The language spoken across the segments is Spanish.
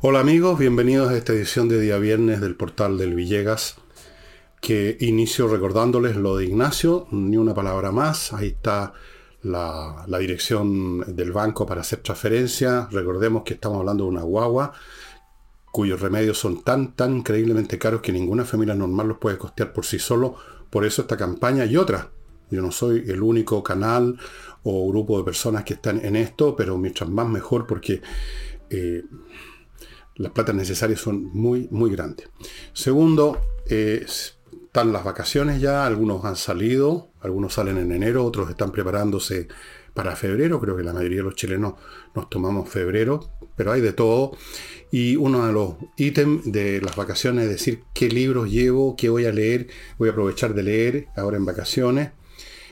Hola amigos, bienvenidos a esta edición de día viernes del portal del Villegas, que inicio recordándoles lo de Ignacio, ni una palabra más, ahí está la, dirección del banco para hacer transferencia, recordemos que estamos hablando de una guagua cuyos remedios son tan, tan increíblemente caros que ninguna familia normal los puede costear por sí solo, por eso esta campaña y otra. Yo no soy el único canal o grupo de personas que están en esto, pero mientras más mejor porque eh, las platas necesarias son muy, muy grandes. Segundo, eh, están las vacaciones ya, algunos han salido, algunos salen en enero, otros están preparándose para febrero, creo que la mayoría de los chilenos nos tomamos febrero, pero hay de todo. Y uno de los ítems de las vacaciones es decir qué libros llevo, qué voy a leer, voy a aprovechar de leer ahora en vacaciones.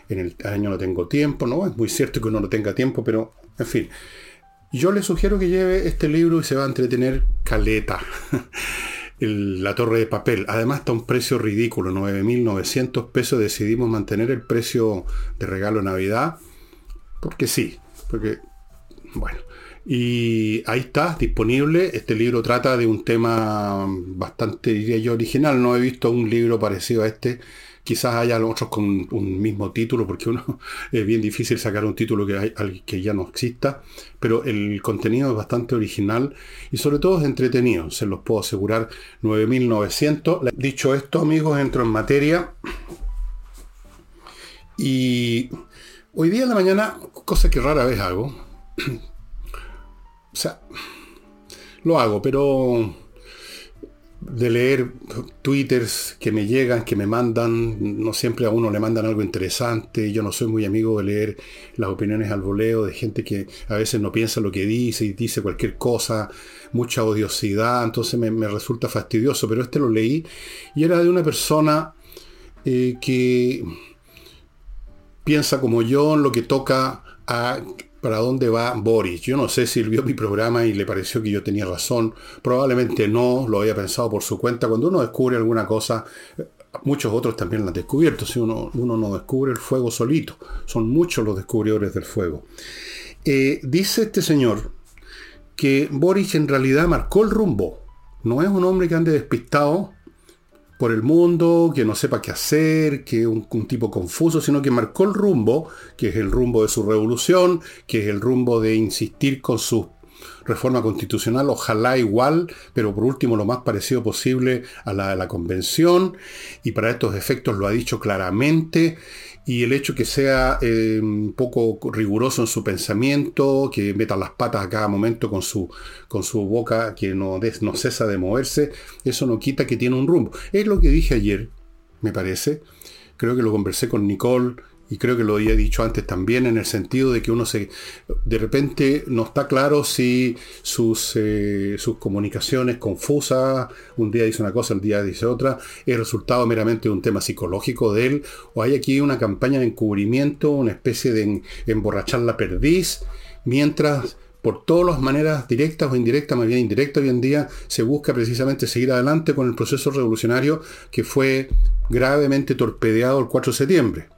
En el año no tengo tiempo, no, es muy cierto que uno no tenga tiempo, pero en fin. Yo le sugiero que lleve este libro y se va a entretener caleta. la torre de papel. Además está un precio ridículo, 9.900 pesos. Decidimos mantener el precio de regalo Navidad. Porque sí, porque, bueno. Y ahí está, disponible. Este libro trata de un tema bastante, diría yo, original. No he visto un libro parecido a este Quizás haya otros con un mismo título, porque uno es bien difícil sacar un título que, ya no exista, pero el contenido es bastante original y sobre todo es entretenido, se los puedo asegurar, 9.900. Dicho esto, amigos, entro en materia. Y hoy día en la mañana, cosa que rara vez hago, o sea, lo hago, pero de leer twitters que me llegan, que me mandan, no siempre a uno le mandan algo interesante, yo no soy muy amigo de leer las opiniones al voleo de gente que a veces no piensa lo que dice y dice cualquier cosa, mucha odiosidad, entonces me, resulta fastidioso, pero este lo leí y era de una persona eh, que piensa como yo en lo que toca a para dónde va Boris. Yo no sé si él vio mi programa y le pareció que yo tenía razón. Probablemente no, lo había pensado por su cuenta. Cuando uno descubre alguna cosa, muchos otros también lo han descubierto. Si uno, uno no descubre el fuego solito, son muchos los descubridores del fuego. Eh, dice este señor que Boris en realidad marcó el rumbo. No es un hombre que ande despistado, por el mundo, que no sepa qué hacer, que es un, tipo confuso, sino que marcó el rumbo, que es el rumbo de su revolución, que es el rumbo de insistir con su reforma constitucional, ojalá igual, pero por último lo más parecido posible a la de la convención, y para estos efectos lo ha dicho claramente, y el hecho que sea eh, un poco riguroso en su pensamiento, que meta las patas a cada momento con su, con su boca que no, no cesa de moverse, eso no quita que tiene un rumbo. Es lo que dije ayer, me parece. Creo que lo conversé con Nicole y creo que lo había dicho antes también, en el sentido de que uno se, de repente no está claro si sus, eh, sus comunicaciones confusas, un día dice una cosa, el día dice otra, es resultado meramente de un tema psicológico de él, o hay aquí una campaña de encubrimiento, una especie de emborrachar la perdiz, mientras por todas las maneras directas o indirectas, más bien indirectas hoy en día, se busca precisamente seguir adelante con el proceso revolucionario que fue gravemente torpedeado el 4 de septiembre.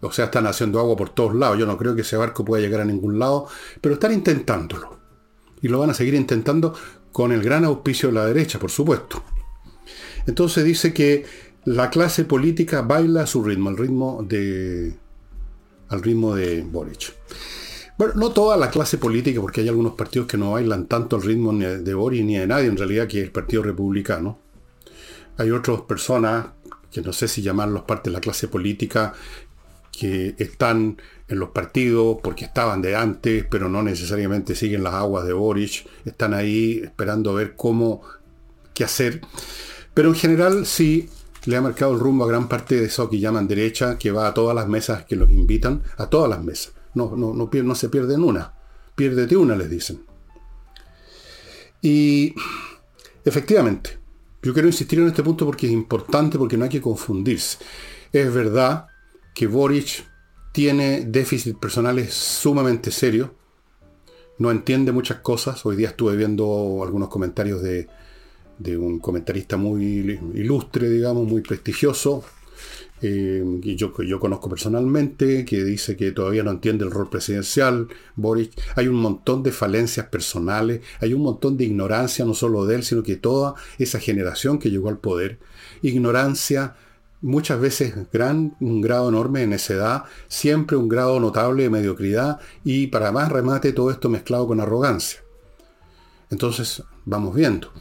O sea, están haciendo agua por todos lados. Yo no creo que ese barco pueda llegar a ningún lado, pero están intentándolo. Y lo van a seguir intentando con el gran auspicio de la derecha, por supuesto. Entonces dice que la clase política baila a su ritmo, al ritmo de, al ritmo de Boric. Bueno, no toda la clase política, porque hay algunos partidos que no bailan tanto al ritmo de Boric ni de nadie, en realidad, que es el Partido Republicano. Hay otras personas, que no sé si llamarlos parte de la clase política, que están en los partidos porque estaban de antes, pero no necesariamente siguen las aguas de Boric, están ahí esperando ver cómo, qué hacer. Pero en general sí le ha marcado el rumbo a gran parte de eso que llaman derecha, que va a todas las mesas que los invitan, a todas las mesas. No, no, no, no se pierden una, piérdete una, les dicen. Y efectivamente, yo quiero insistir en este punto porque es importante, porque no hay que confundirse. Es verdad que Boric tiene déficit personales sumamente serios, no entiende muchas cosas. Hoy día estuve viendo algunos comentarios de, un comentarista muy ilustre, digamos, muy prestigioso, eh, que yo, yo conozco personalmente, que dice que todavía no entiende el rol presidencial, Boric. Hay un montón de falencias personales, hay un montón de ignorancia, no solo de él, sino que toda esa generación que llegó al poder. Ignorancia, muchas veces gran, un grado enorme de necedad, siempre un grado notable de mediocridad y para más remate todo esto mezclado con arrogancia. Entonces, vamos viendo.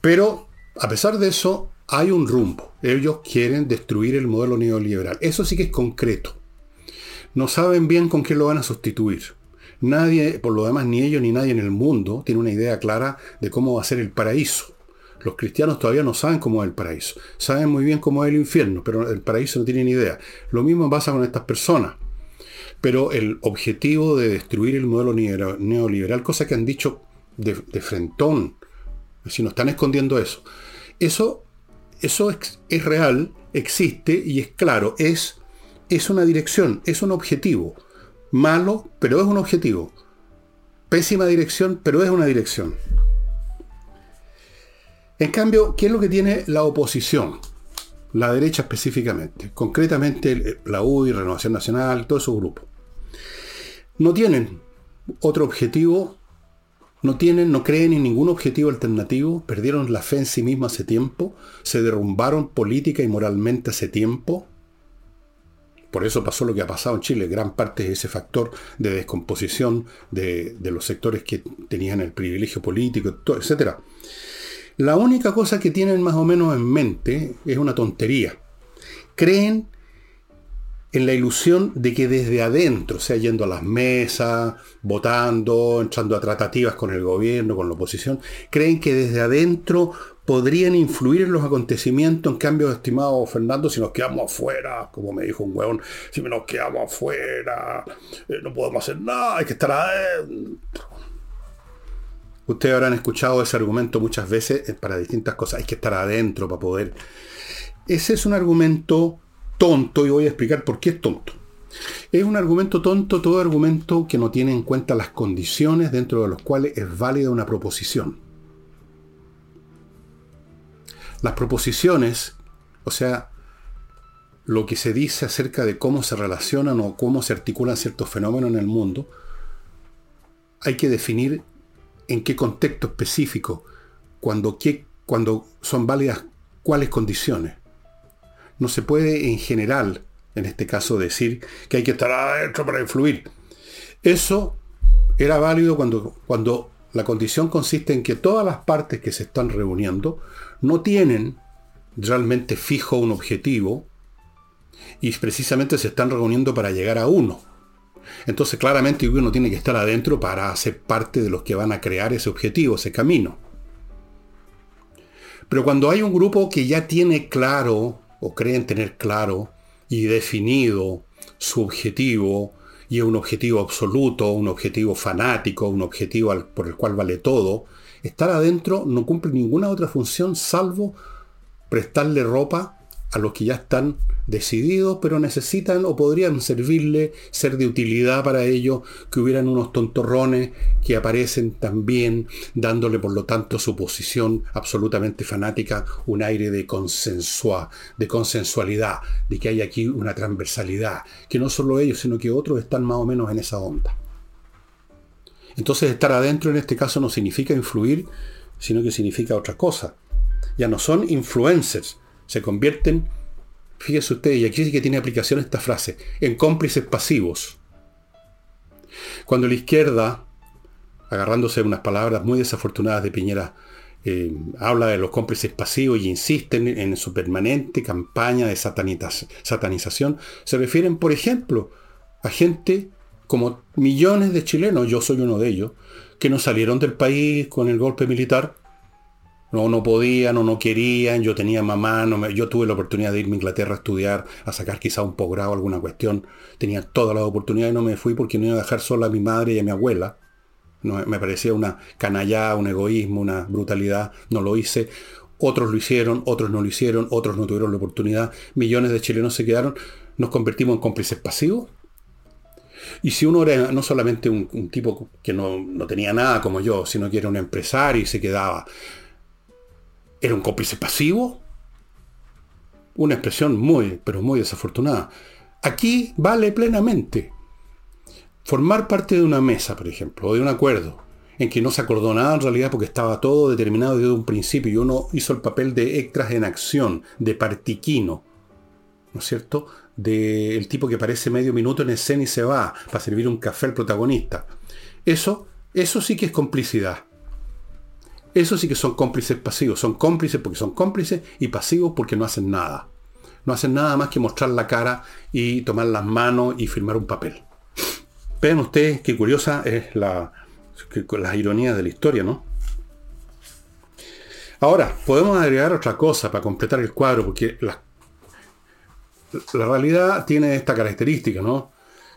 Pero, a pesar de eso, hay un rumbo. Ellos quieren destruir el modelo neoliberal. Eso sí que es concreto. No saben bien con qué lo van a sustituir. Nadie, por lo demás, ni ellos ni nadie en el mundo tiene una idea clara de cómo va a ser el paraíso. Los cristianos todavía no saben cómo es el paraíso. Saben muy bien cómo es el infierno, pero el paraíso no tienen idea. Lo mismo pasa con estas personas. Pero el objetivo de destruir el modelo neoliberal, cosa que han dicho de, frentón, si no están escondiendo eso, eso eso es, real, existe y es claro, es, es una dirección, es un objetivo. Malo, pero es un objetivo. Pésima dirección, pero es una dirección. En cambio, ¿qué es lo que tiene la oposición? La derecha específicamente, concretamente la UDI, Renovación Nacional, todo esos grupos. No tienen otro objetivo no tienen, no creen en ningún objetivo alternativo, perdieron la fe en sí mismos hace tiempo, se derrumbaron política y moralmente hace tiempo. Por eso pasó lo que ha pasado en Chile, gran parte de ese factor de descomposición de, los sectores que tenían el privilegio político, etc. La única cosa que tienen más o menos en mente es una tontería. Creen en la ilusión de que desde adentro, sea, yendo a las mesas, votando, entrando a tratativas con el gobierno, con la oposición, creen que desde adentro podrían influir en los acontecimientos. En cambio, estimado Fernando, si nos quedamos afuera, como me dijo un hueón, si nos quedamos afuera, eh, no podemos hacer nada, hay que estar adentro. Ustedes habrán escuchado ese argumento muchas veces eh, para distintas cosas. Hay que estar adentro para poder. Ese es un argumento tonto y voy a explicar por qué es tonto. Es un argumento tonto, todo argumento que no tiene en cuenta las condiciones dentro de las cuales es válida una proposición. Las proposiciones, o sea, lo que se dice acerca de cómo se relacionan o cómo se articulan ciertos fenómenos en el mundo, hay que definir en qué contexto específico, cuando, qué, cuando son válidas cuáles condiciones no se puede en general, en este caso, decir que hay que estar adentro para influir. Eso era válido cuando, cuando la condición consiste en que todas las partes que se están reuniendo no tienen realmente fijo un objetivo y precisamente se están reuniendo para llegar a uno. Entonces claramente uno tiene que estar adentro para ser parte de los que van a crear ese objetivo, ese camino. Pero cuando hay un grupo que ya tiene claro o creen tener claro y definido su objetivo, y es un objetivo absoluto, un objetivo fanático, un objetivo por el cual vale todo, estar adentro no cumple ninguna otra función salvo prestarle ropa a los que ya están decididos, pero necesitan o podrían servirle, ser de utilidad para ellos, que hubieran unos tontorrones que aparecen también, dándole por lo tanto su posición absolutamente fanática un aire de consensua, de consensualidad, de que hay aquí una transversalidad, que no solo ellos, sino que otros están más o menos en esa onda. Entonces estar adentro en este caso no significa influir, sino que significa otra cosa. Ya no son influencers, se convierten Fíjese usted, y aquí sí que tiene aplicación esta frase, en cómplices pasivos. Cuando la izquierda, agarrándose unas palabras muy desafortunadas de Piñera, eh, habla de los cómplices pasivos y insisten en su permanente campaña de satanización, se refieren, por ejemplo, a gente como millones de chilenos, yo soy uno de ellos, que no salieron del país con el golpe militar no, no podían o no querían, yo tenía mamá, no yo tuve la oportunidad de irme a Inglaterra a estudiar, a sacar quizá un posgrado, alguna cuestión, tenía todas las oportunidades y no me fui porque no iba a dejar sola a mi madre y a mi abuela. No, me parecía una canallada, un egoísmo, una brutalidad, no lo hice. Otros lo hicieron, otros no lo hicieron, otros no tuvieron la oportunidad, millones de chilenos se quedaron, nos convertimos en cómplices pasivos. Y si uno era no solamente un, tipo que no, no, tenía nada como yo, sino que era un empresario y se quedaba, ¿Era un cómplice pasivo? una expresión muy, pero muy desafortunada. Aquí vale plenamente formar parte de una mesa, por ejemplo, o de un acuerdo, en que no se acordó nada en realidad porque estaba todo determinado desde un principio y uno hizo el papel de extras en acción, de partiquino, ¿no es cierto? Del tipo que aparece medio minuto en escena y se va para servir un café al protagonista. Eso, eso sí que es complicidad. Eso sí que son cómplices pasivos. Son cómplices porque son cómplices y pasivos porque no hacen nada. No hacen nada más que mostrar la cara y tomar las manos y firmar un papel. Vean ustedes qué curiosa es la, las ironías de la historia, ¿no? Ahora, podemos agregar otra cosa para completar el cuadro, porque la, realidad tiene esta característica, ¿no?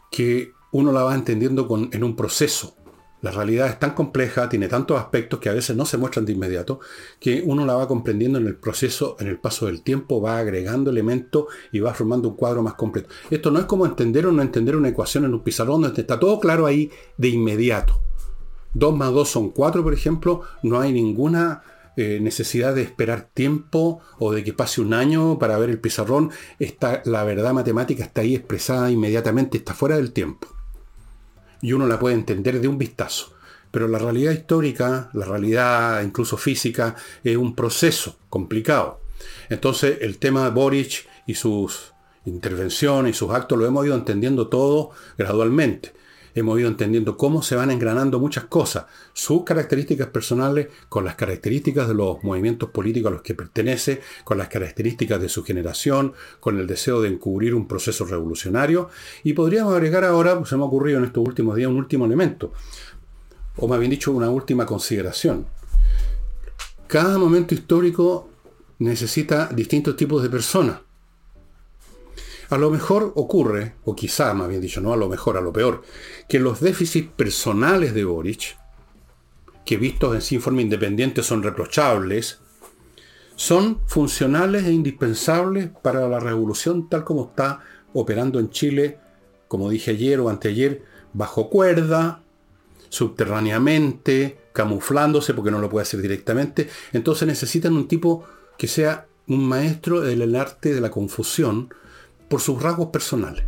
Que uno la va entendiendo en un proceso. La realidad es tan compleja, tiene tantos aspectos que a veces no se muestran de inmediato, que uno la va comprendiendo en el proceso, en el paso del tiempo, va agregando elementos y va formando un cuadro más completo. Esto no es como entender o no entender una ecuación en un pizarrón donde está todo claro ahí de inmediato. 2 más 2 son 4, por ejemplo, no hay ninguna eh, necesidad de esperar tiempo o de que pase un año para ver el pizarrón. Está, la verdad matemática está ahí expresada inmediatamente, está fuera del tiempo y uno la puede entender de un vistazo. Pero la realidad histórica, la realidad incluso física, es un proceso complicado. Entonces el tema de Boric y sus intervenciones y sus actos lo hemos ido entendiendo todo gradualmente hemos ido entendiendo cómo se van engranando muchas cosas, sus características personales con las características de los movimientos políticos a los que pertenece, con las características de su generación, con el deseo de encubrir un proceso revolucionario. Y podríamos agregar ahora, se me ha ocurrido en estos últimos días, un último elemento, o más bien dicho, una última consideración. Cada momento histórico necesita distintos tipos de personas. A lo mejor ocurre, o quizá más bien dicho, no a lo mejor, a lo peor, que los déficits personales de Boric, que vistos en sí forma independiente son reprochables, son funcionales e indispensables para la revolución tal como está operando en Chile, como dije ayer o anteayer, bajo cuerda, subterráneamente, camuflándose porque no lo puede hacer directamente. Entonces necesitan un tipo que sea un maestro del arte de la confusión, por sus rasgos personales.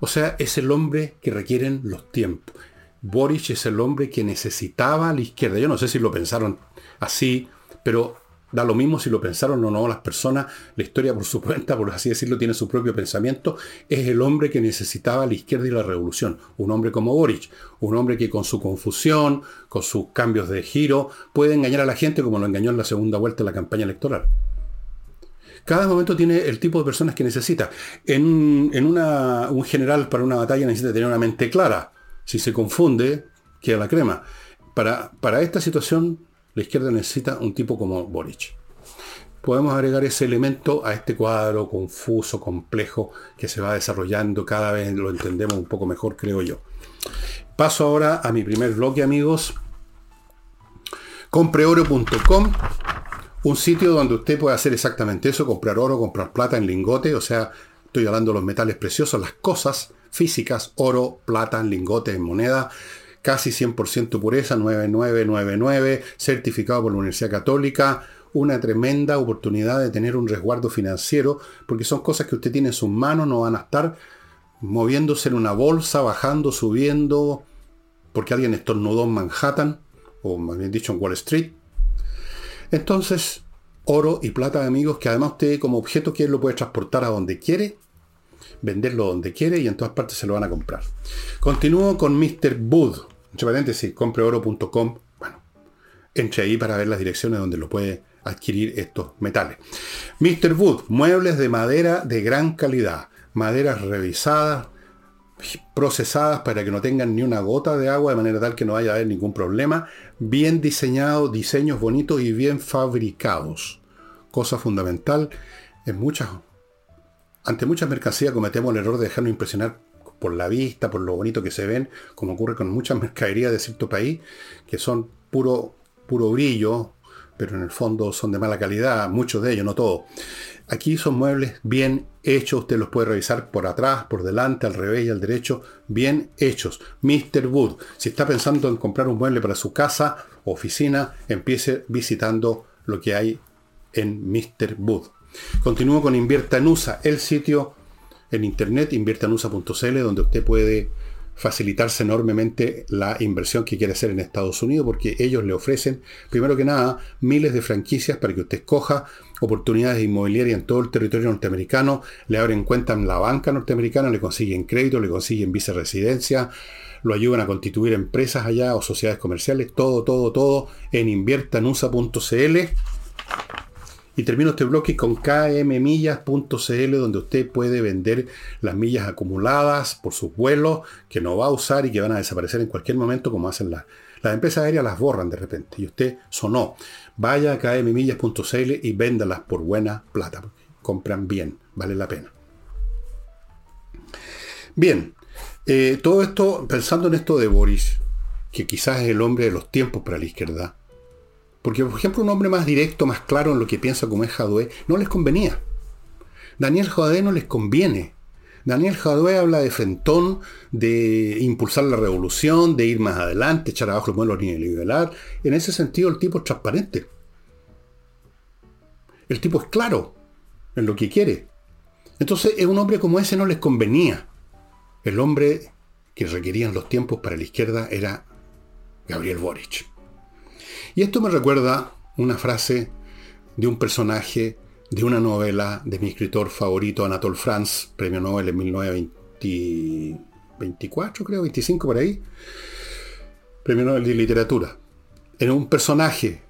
O sea, es el hombre que requieren los tiempos. Boric es el hombre que necesitaba la izquierda. Yo no sé si lo pensaron así, pero da lo mismo si lo pensaron o no las personas. La historia por su cuenta, por así decirlo, tiene su propio pensamiento. Es el hombre que necesitaba la izquierda y la revolución. Un hombre como Boric. Un hombre que con su confusión, con sus cambios de giro, puede engañar a la gente como lo engañó en la segunda vuelta de la campaña electoral. Cada momento tiene el tipo de personas que necesita. En, un general para una batalla necesita tener una mente clara. Si se confunde, queda la crema. Para, para esta situación, la izquierda necesita un tipo como Boric. Podemos agregar ese elemento a este cuadro confuso, complejo, que se va desarrollando, cada vez lo entendemos un poco mejor, creo yo. Paso ahora a mi primer bloque, amigos. Compreoro.com un sitio donde usted puede hacer exactamente eso, comprar oro, comprar plata en lingote, o sea, estoy hablando de los metales preciosos, las cosas físicas, oro, plata en lingote, en moneda, casi 100% pureza, 9999, certificado por la Universidad Católica, una tremenda oportunidad de tener un resguardo financiero, porque son cosas que usted tiene en sus manos, no van a estar moviéndose en una bolsa, bajando, subiendo, porque alguien estornudó en Manhattan, o más bien dicho en Wall Street, entonces, oro y plata, amigos, que además usted como objeto que lo puede transportar a donde quiere, venderlo donde quiere y en todas partes se lo van a comprar. Continúo con Mr. Wood. Entre paréntesis, compreoro.com. Bueno, entre ahí para ver las direcciones donde lo puede adquirir estos metales. Mr. Wood, muebles de madera de gran calidad, maderas revisadas, procesadas para que no tengan ni una gota de agua, de manera tal que no vaya a haber ningún problema, bien diseñados, diseños bonitos y bien fabricados. Cosa fundamental, en muchas, ante muchas mercancías cometemos el error de dejarnos impresionar por la vista, por lo bonito que se ven, como ocurre con muchas mercaderías de cierto país, que son puro, puro brillo, pero en el fondo son de mala calidad, muchos de ellos, no todos. Aquí son muebles bien hechos, usted los puede revisar por atrás, por delante, al revés y al derecho, bien hechos. Mr. Wood, si está pensando en comprar un mueble para su casa oficina, empiece visitando lo que hay en Mr. Wood. Continúo con Invierta en USA, el sitio en internet, inviertanusa.cl, donde usted puede facilitarse enormemente la inversión que quiere hacer en Estados Unidos, porque ellos le ofrecen, primero que nada, miles de franquicias para que usted escoja oportunidades inmobiliarias en todo el territorio norteamericano, le abren cuenta en la banca norteamericana, le consiguen crédito, le consiguen viceresidencia, lo ayudan a constituir empresas allá o sociedades comerciales, todo, todo, todo en inviertanusa.cl. Y termino este bloque con kmmillas.cl donde usted puede vender las millas acumuladas por sus vuelos que no va a usar y que van a desaparecer en cualquier momento como hacen las, las empresas aéreas, las borran de repente y usted sonó. Vaya a kmmillas.cl y véndalas por buena plata. Compran bien, vale la pena. Bien, eh, todo esto, pensando en esto de Boris, que quizás es el hombre de los tiempos para la izquierda, porque, por ejemplo, un hombre más directo, más claro en lo que piensa como es Jadwe, no les convenía. Daniel Jadwe no les conviene. Daniel Jadwe habla de frentón, de impulsar la revolución, de ir más adelante, echar abajo el modelo neoliberal. En ese sentido, el tipo es transparente. El tipo es claro en lo que quiere. Entonces, es un hombre como ese no les convenía. El hombre que requerían los tiempos para la izquierda era Gabriel Boric. Y esto me recuerda una frase de un personaje de una novela de mi escritor favorito, Anatole France, premio Nobel en 1924, creo, 25 por ahí, premio Nobel de Literatura. En un personaje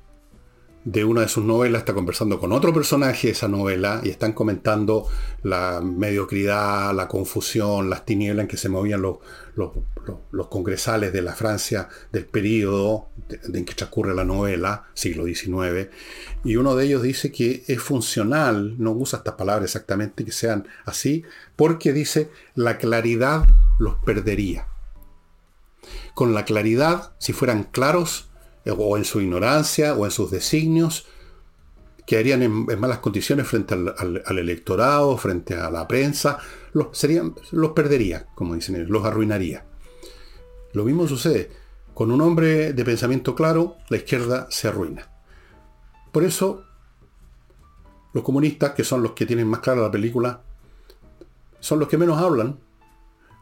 de una de sus novelas está conversando con otro personaje de esa novela y están comentando la mediocridad, la confusión, las tinieblas en que se movían los, los, congresales de la Francia del periodo en que transcurre la novela, siglo XIX. Y uno de ellos dice que es funcional, no usa estas palabras exactamente, que sean así, porque dice la claridad los perdería. Con la claridad, si fueran claros, o en su ignorancia o en sus designios, quedarían en, en malas condiciones frente al, electorado, frente a la prensa, los, serían, los perdería, como dicen ellos, los arruinaría. Lo mismo sucede. Con un hombre de pensamiento claro, la izquierda se arruina. Por eso, los comunistas, que son los que tienen más clara la película, son los que menos hablan,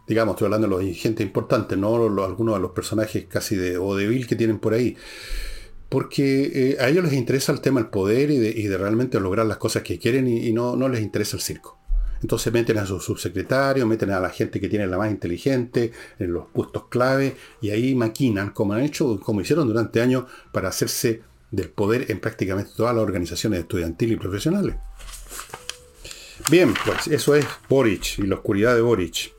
digamos, estoy hablando de los dirigentes importantes, no algunos de los personajes casi de vodevil que tienen por ahí. Porque eh, a ellos les interesa el tema del poder y de, realmente lograr las cosas que quieren y, no, no, les interesa el circo. Entonces meten a sus subsecretarios, meten a la gente que tiene la más inteligente en los puestos clave y ahí maquinan, como han hecho, como hicieron durante años, para hacerse del poder en prácticamente todas las organizaciones estudiantiles y profesionales. Bien, pues eso es Boric y la oscuridad de Boric.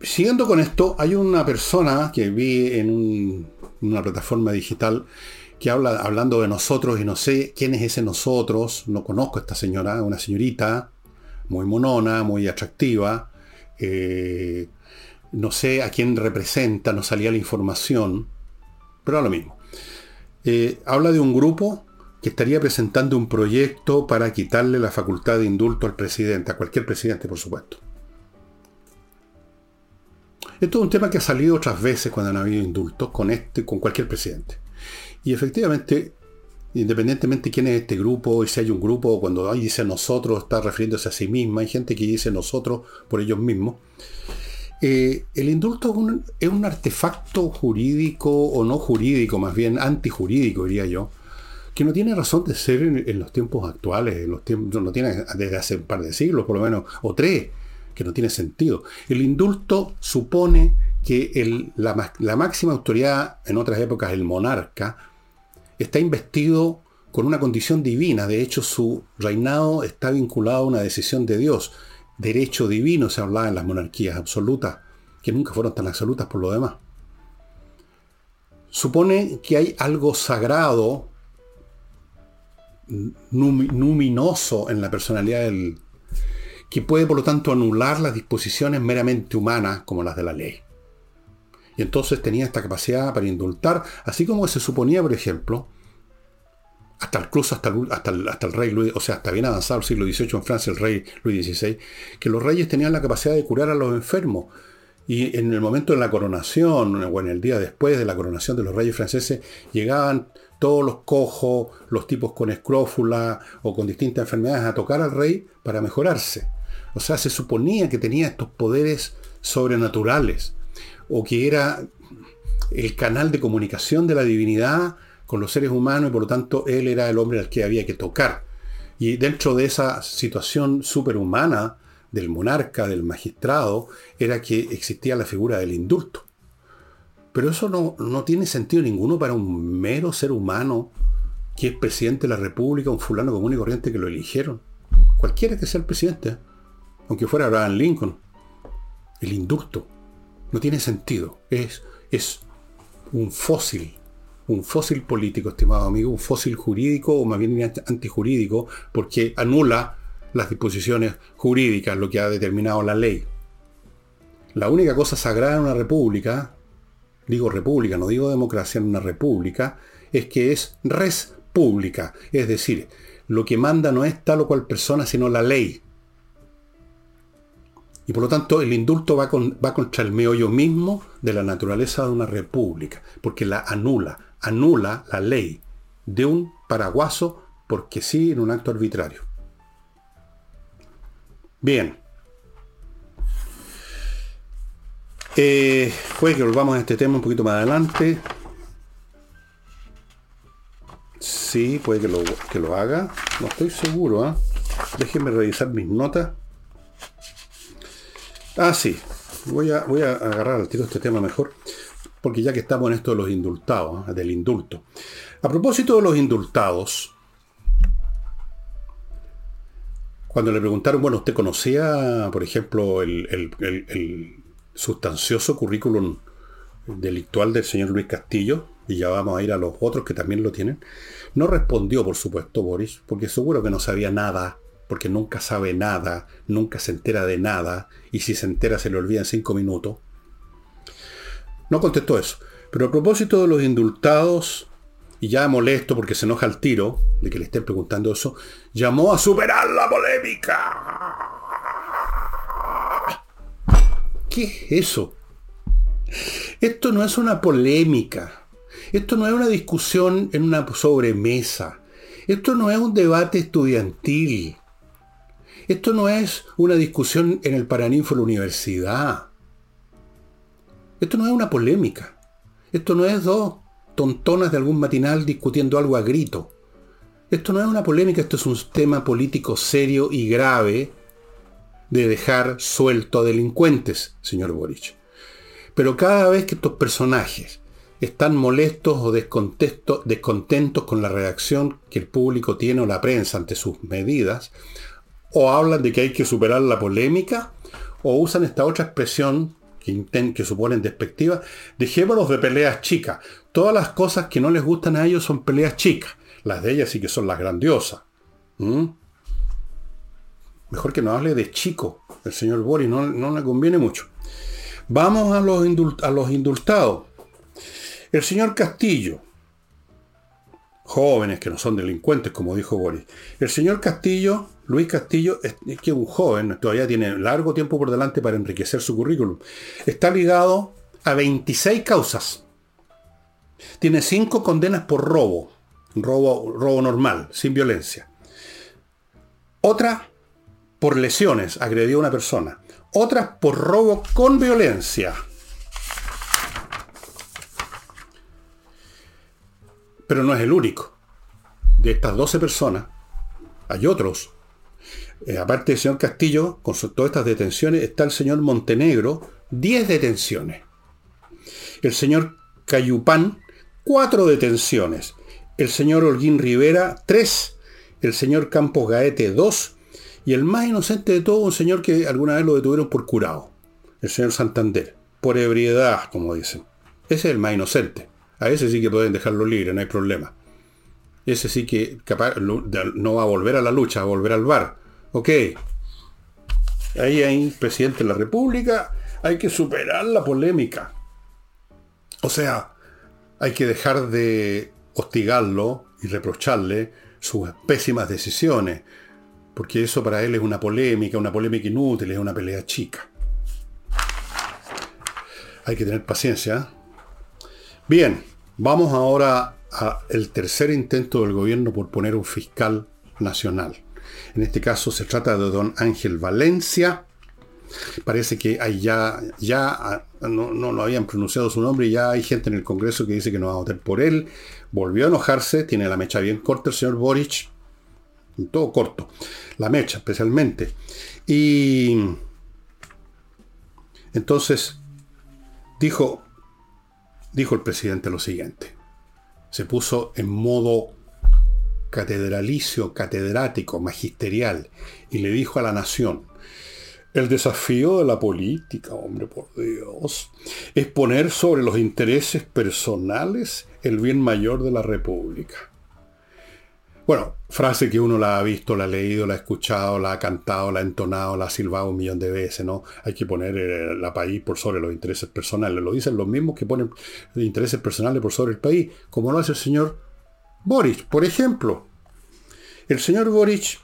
Siguiendo con esto, hay una persona que vi en una plataforma digital que habla hablando de nosotros y no sé quién es ese nosotros, no conozco a esta señora, una señorita muy monona, muy atractiva, eh, no sé a quién representa, no salía la información, pero lo mismo. Eh, habla de un grupo que estaría presentando un proyecto para quitarle la facultad de indulto al presidente, a cualquier presidente, por supuesto. Esto es un tema que ha salido otras veces cuando han habido indultos con este, con cualquier presidente. Y efectivamente, independientemente de quién es este grupo, y si hay un grupo, cuando dice nosotros, está refiriéndose a sí misma, hay gente que dice nosotros por ellos mismos. Eh, el indulto es un, artefacto jurídico o no jurídico, más bien antijurídico, diría yo, que no tiene razón de ser en, los tiempos actuales, no tiene desde hace un par de siglos por lo menos, o tres que no tiene sentido. El indulto supone que la, máxima autoridad, en otras épocas el monarca, está investido con una condición divina. De hecho, su reinado está vinculado a una decisión de Dios. Derecho divino se hablaba en las monarquías absolutas, que nunca fueron tan absolutas por lo demás. Supone que hay algo sagrado, luminoso en la personalidad del, que puede por lo tanto anular las disposiciones meramente humanas como las de la ley. Y entonces tenía esta capacidad para indultar, así como se suponía, por ejemplo, hasta incluso hasta el, hasta hasta el rey Luis, o sea, hasta bien avanzado el siglo XVIII en Francia, el rey Luis XVI, que los reyes tenían la capacidad de curar a los enfermos. Y en el momento de la coronación, o en el día después de la coronación de los reyes franceses, llegaban todos los cojos, los tipos con escrófula o con distintas enfermedades a tocar al rey para mejorarse. O sea, se suponía que tenía estos poderes sobrenaturales o que era el canal de comunicación de la divinidad con los seres humanos y por lo tanto él era el hombre al que había que tocar. Y dentro de esa situación superhumana del monarca, del magistrado, era que existía la figura del indulto. Pero eso no, no tiene sentido ninguno para un mero ser humano que es presidente de la República, un fulano común y corriente que lo eligieron. Cualquiera que sea el presidente, aunque fuera Abraham Lincoln. El indulto no tiene sentido. Es, es un fósil, un fósil político, estimado amigo, un fósil jurídico o más bien antijurídico, porque anula las disposiciones jurídicas, lo que ha determinado la ley. La única cosa sagrada en una república, digo república, no digo democracia, en una república, es que es res pública, es decir, lo que manda no es tal o cual persona, sino la ley. Y por lo tanto el indulto va, va contra el meollo mismo de la naturaleza de una república, porque la anula, anula la ley de un paraguaso porque sí en un acto arbitrario. Bien. Eh, puede que volvamos a este tema un poquito más adelante. Sí, puede que lo, que lo haga. No estoy seguro. ¿ah? Déjenme revisar mis notas. Ah, sí. Voy a, voy a agarrar al tiro este tema mejor. Porque ya que estamos en esto de los indultados, ¿ah? del indulto. A propósito de los indultados, cuando le preguntaron, bueno, ¿usted conocía, por ejemplo, el, sustancioso currículum delictual del señor Luis Castillo? Y ya vamos a ir a los otros que también lo tienen. No respondió, por supuesto, Boris, porque seguro que no sabía nada, porque nunca sabe nada, nunca se entera de nada, y si se entera se le olvida en cinco minutos. No contestó eso. Pero a propósito de los indultados, y ya molesto porque se enoja al tiro de que le estén preguntando eso, llamó a superar la polémica. ¿Qué es eso? Esto no es una polémica. Esto no es una discusión en una sobremesa. Esto no es un debate estudiantil. Esto no es una discusión en el Paraninfo de la universidad. Esto no es una polémica. Esto no es dos tontonas de algún matinal discutiendo algo a grito. Esto no es una polémica, esto es un tema político serio y grave de dejar suelto a delincuentes, señor Boric. Pero cada vez que estos personajes están molestos o descontentos con la reacción que el público tiene o la prensa ante sus medidas, o hablan de que hay que superar la polémica, o usan esta otra expresión que, que suponen despectiva, dejémonos de peleas chicas. Todas las cosas que no les gustan a ellos son peleas chicas. Las de ellas sí que son las grandiosas. ¿Mm? Mejor que no hable de chico, el señor Boris, no, no le conviene mucho. Vamos a los, a los indultados. El señor Castillo, jóvenes que no son delincuentes, como dijo Boris. El señor Castillo, Luis Castillo, es, que un joven, todavía tiene largo tiempo por delante para enriquecer su currículum. Está ligado a 26 causas. Tiene 5 condenas por robo. Robo, robo normal, sin violencia. Otra por lesiones, agredió a una persona. Otra por robo con violencia. Pero no es el único. De estas 12 personas, hay otros. Eh, aparte del señor Castillo, con todas estas detenciones, está el señor Montenegro, 10 detenciones. El señor Cayupán, 4 detenciones. El señor Holguín Rivera, 3. El señor Campos Gaete, 2. Y el más inocente de todo, un señor que alguna vez lo detuvieron por curado. El señor Santander. Por ebriedad, como dicen. Ese es el más inocente. A ese sí que pueden dejarlo libre, no hay problema. Ese sí que capaz, no va a volver a la lucha, va a volver al bar. Ok. Ahí hay presidente de la República, hay que superar la polémica. O sea, hay que dejar de hostigarlo y reprocharle sus pésimas decisiones, porque eso para él es una polémica, una polémica inútil, es una pelea chica. Hay que tener paciencia. ¿eh? Bien, vamos ahora al tercer intento del gobierno por poner un fiscal nacional. En este caso se trata de don Ángel Valencia. Parece que hay ya, ya ah, no, no lo habían pronunciado su nombre y ya hay gente en el Congreso que dice que no va a votar por él. Volvió a enojarse, tiene la mecha bien corta el señor Boric, todo corto, la mecha especialmente. Y entonces dijo, dijo el presidente lo siguiente, se puso en modo catedralicio, catedrático, magisterial, y le dijo a la nación, el desafío de la política, hombre, por Dios, es poner sobre los intereses personales el bien mayor de la República. Bueno, frase que uno la ha visto, la ha leído, la ha escuchado, la ha cantado, la ha entonado, la ha silbado un millón de veces, ¿no? Hay que poner eh, la país por sobre los intereses personales. Lo dicen los mismos que ponen intereses personales por sobre el país, como lo hace el señor Boric, por ejemplo. El señor Boric,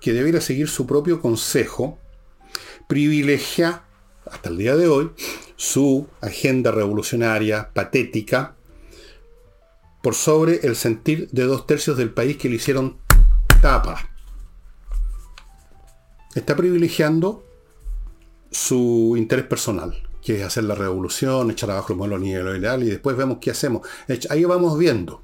que debiera seguir su propio consejo, privilegia, hasta el día de hoy, su agenda revolucionaria, patética, por sobre el sentir de dos tercios del país que le hicieron tapa. Está privilegiando su interés personal, que es hacer la revolución, echar abajo el modelo neoliberal y después vemos qué hacemos. Ahí vamos viendo.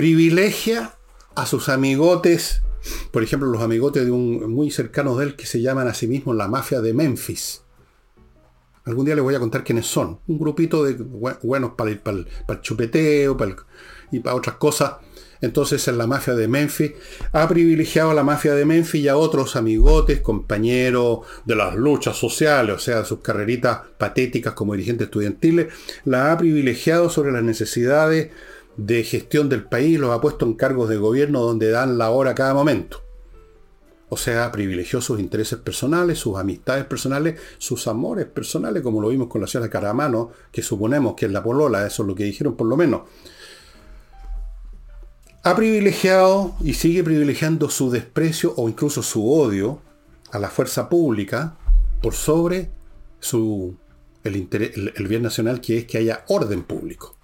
Privilegia a sus amigotes, por ejemplo, los amigotes de un muy cercano de él que se llaman a sí mismos la mafia de Memphis Algún día les voy a contar quiénes son. Un grupito de buenos para el, chupeteo y para otras cosas. Entonces en la mafia de Memphis ha privilegiado a la mafia de Memphis y a otros amigotes, compañeros de las luchas sociales, o sea, sus carreritas patéticas como dirigentes estudiantiles, la ha privilegiado sobre las necesidades de gestión del país, los ha puesto en cargos de gobierno donde dan la hora a cada momento. O sea, privilegió sus intereses personales, sus amistades personales, sus amores personales, como lo vimos con la señora Caramano, que suponemos que es la polola, eso es lo que dijeron por lo menos. Ha privilegiado y sigue privilegiando su desprecio o incluso su odio a la fuerza pública por sobre su, el, el bien nacional que es que haya orden público.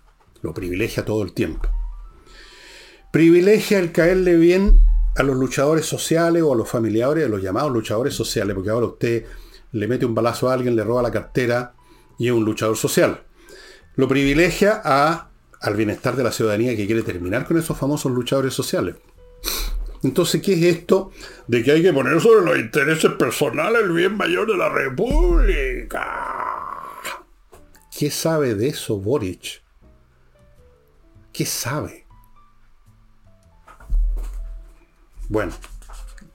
Lo privilegia todo el tiempo. Privilegia el caerle bien a los luchadores sociales o a los familiares, a los llamados luchadores sociales, porque ahora usted le mete un balazo a alguien, le roba la cartera y es un luchador social. Lo privilegia a, al bienestar de la ciudadanía que quiere terminar con esos famosos luchadores sociales. Entonces, ¿qué es esto de que hay que poner sobre los intereses personales el bien mayor de la República? ¿Qué sabe de eso Boric? ¿Qué sabe? Bueno,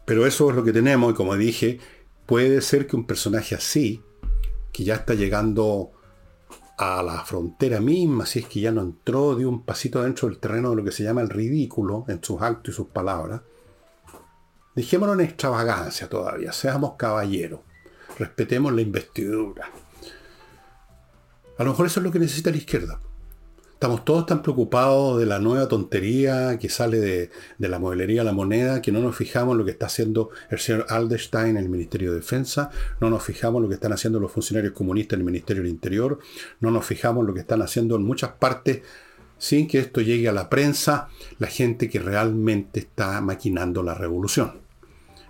pero eso es lo que tenemos y como dije, puede ser que un personaje así, que ya está llegando a la frontera misma, si es que ya no entró de un pasito dentro del terreno de lo que se llama el ridículo en sus actos y sus palabras, dejémonos en extravagancia todavía, seamos caballeros, respetemos la investidura. A lo mejor eso es lo que necesita la izquierda. Estamos todos tan preocupados de la nueva tontería que sale de, la modelería La Moneda que no nos fijamos en lo que está haciendo el señor Alderstein en el Ministerio de Defensa, no nos fijamos en lo que están haciendo los funcionarios comunistas en el Ministerio del Interior, no nos fijamos en lo que están haciendo en muchas partes sin que esto llegue a la prensa, la gente que realmente está maquinando la revolución.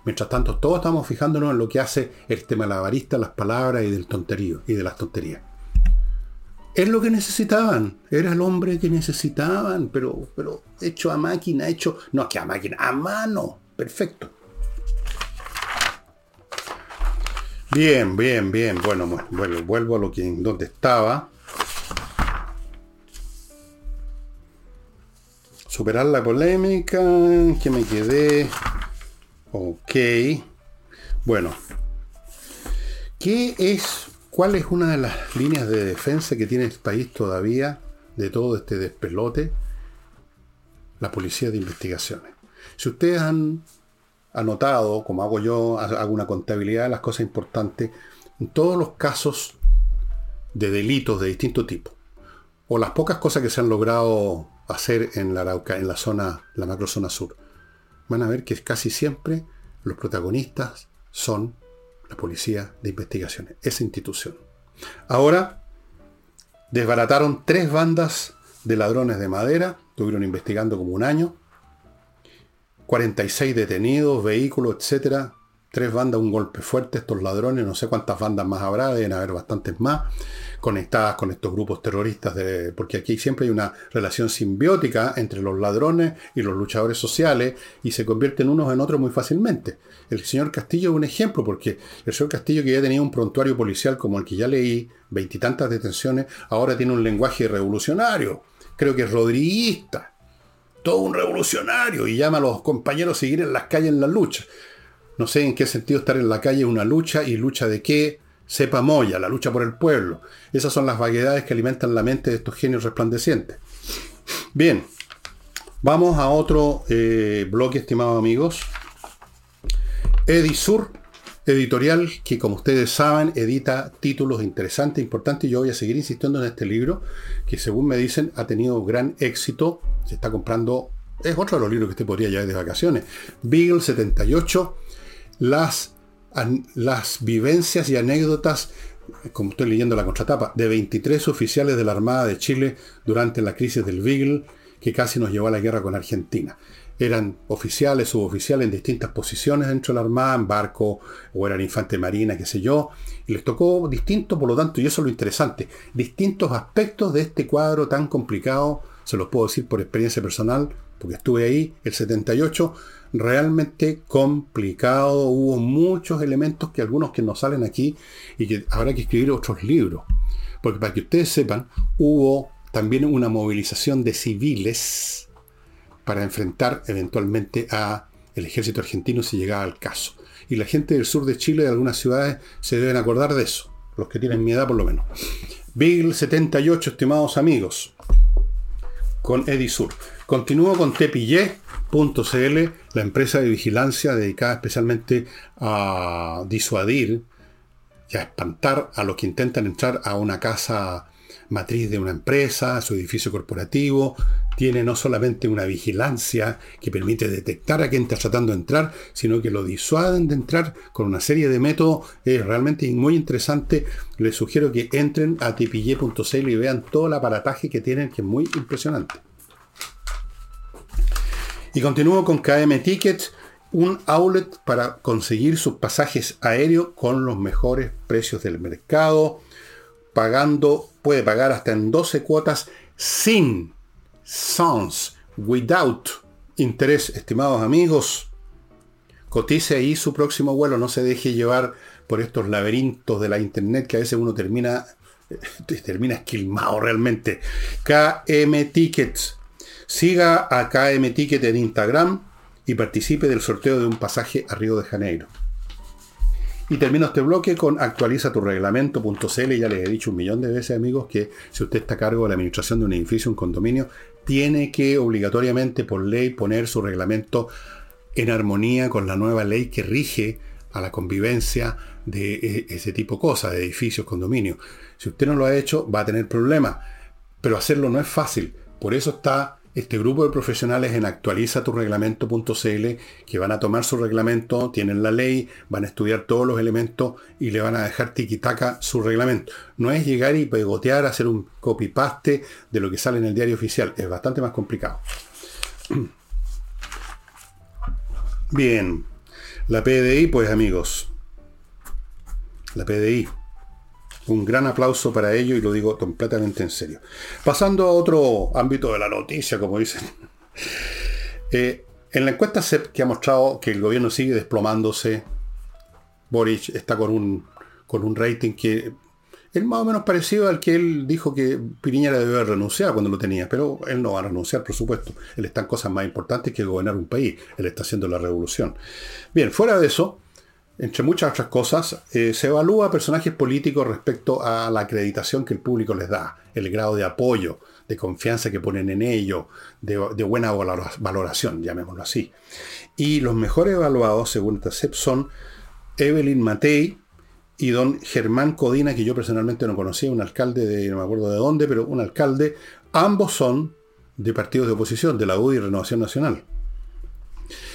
Mientras tanto, todos estamos fijándonos en lo que hace el tema malabarista, las palabras y del tonterío y de las tonterías. Es lo que necesitaban. Era el hombre que necesitaban, pero, pero hecho a máquina, hecho. No, que a máquina, a mano. Perfecto. Bien, bien, bien. Bueno, bueno vuelvo a lo que donde estaba. Superar la polémica. Que me quedé. Ok. Bueno. ¿Qué es ¿Cuál es una de las líneas de defensa que tiene el país todavía de todo este despelote? La policía de investigaciones. Si ustedes han anotado, como hago yo, hago una contabilidad de las cosas importantes, en todos los casos de delitos de distinto tipo, o las pocas cosas que se han logrado hacer en la Arauca, en la zona, la macrozona sur, van a ver que casi siempre los protagonistas son la Policía de Investigaciones, esa institución. Ahora desbarataron tres bandas de ladrones de madera, estuvieron investigando como un año, 46 detenidos, vehículos, etcétera, tres bandas, un golpe fuerte, estos ladrones, no sé cuántas bandas más habrá, deben haber bastantes más, conectadas con estos grupos terroristas, de, porque aquí siempre hay una relación simbiótica entre los ladrones y los luchadores sociales y se convierten unos en otros muy fácilmente. El señor Castillo es un ejemplo, porque el señor Castillo que ya tenía un prontuario policial como el que ya leí, veintitantas detenciones, ahora tiene un lenguaje revolucionario, creo que es rodriguista, todo un revolucionario y llama a los compañeros a seguir en las calles en la lucha. No sé en qué sentido estar en la calle una lucha y lucha de qué. Sepa Moya, la lucha por el pueblo. Esas son las vaguedades que alimentan la mente de estos genios resplandecientes. Bien, vamos a otro eh, bloque, estimados amigos. Edisur, editorial que como ustedes saben edita títulos interesantes, importantes. Yo voy a seguir insistiendo en este libro, que según me dicen ha tenido gran éxito. Se está comprando, es otro de los libros que usted podría llevar de vacaciones. Beagle 78 las, las vivencias y anécdotas, como estoy leyendo la contratapa, de 23 oficiales de la Armada de Chile durante la crisis del Beagle, que casi nos llevó a la guerra con Argentina. Eran oficiales, suboficiales en distintas posiciones dentro de la Armada, en barco, o eran infante marina, qué sé yo, y les tocó distinto, por lo tanto, y eso es lo interesante, distintos aspectos de este cuadro tan complicado, se los puedo decir por experiencia personal, porque estuve ahí, el 78, realmente complicado. Hubo muchos elementos que algunos que no salen aquí y que habrá que escribir otros libros. Porque para que ustedes sepan, hubo también una movilización de civiles para enfrentar eventualmente a el ejército argentino si llegaba al caso. Y la gente del sur de Chile, de algunas ciudades, se deben acordar de eso. Los que tienen mi edad por lo menos. Bill 78, estimados amigos. Con Edisur. Continúo con Tepillé.cl, la empresa de vigilancia dedicada especialmente a disuadir y a espantar a los que intentan entrar a una casa matriz de una empresa, a su edificio corporativo. Tiene no solamente una vigilancia que permite detectar a quien está tratando de entrar, sino que lo disuaden de entrar con una serie de métodos. Es realmente muy interesante. Les sugiero que entren a tepillé.cl y vean todo el aparataje que tienen, que es muy impresionante. Y continúo con KM Tickets, un outlet para conseguir sus pasajes aéreos con los mejores precios del mercado, pagando, puede pagar hasta en 12 cuotas sin, sans, without interés, estimados amigos. Cotice ahí su próximo vuelo, no se deje llevar por estos laberintos de la internet que a veces uno termina, termina esquilmado realmente. KM Tickets Siga a KM Ticket en Instagram y participe del sorteo de un pasaje a Río de Janeiro. Y termino este bloque con actualiza tu. Ya les he dicho un millón de veces, amigos, que si usted está a cargo de la administración de un edificio, un condominio, tiene que obligatoriamente por ley poner su reglamento en armonía con la nueva ley que rige a la convivencia de eh, ese tipo de cosas, de edificios, condominios. Si usted no lo ha hecho, va a tener problemas. Pero hacerlo no es fácil. Por eso está este grupo de profesionales en actualizatureglamento.cl que van a tomar su reglamento, tienen la ley, van a estudiar todos los elementos y le van a dejar tiquitaca su reglamento. No es llegar y pegotear, hacer un copy-paste de lo que sale en el diario oficial. Es bastante más complicado. Bien. La PDI, pues amigos. La PDI. Un gran aplauso para ello y lo digo completamente en serio. Pasando a otro ámbito de la noticia, como dicen. Eh, en la encuesta CEP que ha mostrado que el gobierno sigue desplomándose, Boric está con un, con un rating que es más o menos parecido al que él dijo que Piñera debe renunciar cuando lo tenía, pero él no va a renunciar, por supuesto. Él está en cosas más importantes que gobernar un país. Él está haciendo la revolución. Bien, fuera de eso, entre muchas otras cosas, eh, se evalúa personajes políticos respecto a la acreditación que el público les da, el grado de apoyo, de confianza que ponen en ello, de, buena valoración, llamémoslo así. Y los mejores evaluados, según TACEP, son Evelyn Matei y don Germán Codina, que yo personalmente no conocía, un alcalde de, no me acuerdo de dónde, pero un alcalde. Ambos son de partidos de oposición, de la UDI y Renovación Nacional.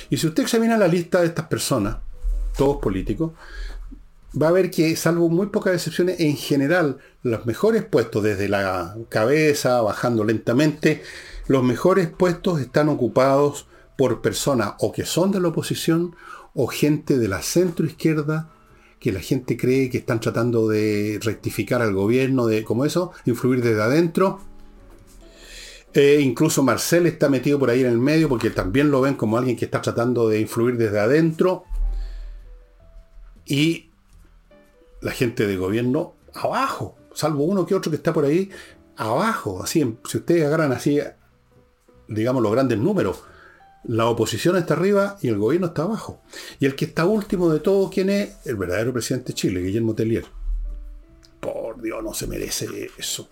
Y si usted examina la lista de estas personas, todos políticos, va a ver que, salvo muy pocas excepciones, en general, los mejores puestos, desde la cabeza, bajando lentamente, los mejores puestos están ocupados por personas o que son de la oposición o gente de la centro izquierda que la gente cree que están tratando de rectificar al gobierno, de como eso, influir desde adentro. E incluso Marcel está metido por ahí en el medio porque también lo ven como alguien que está tratando de influir desde adentro. Y la gente de gobierno abajo, salvo uno que otro que está por ahí abajo. Así, si ustedes agarran así, digamos, los grandes números, la oposición está arriba y el gobierno está abajo. Y el que está último de todo, ¿quién es? El verdadero presidente de Chile, Guillermo Tellier. Por Dios, no se merece eso.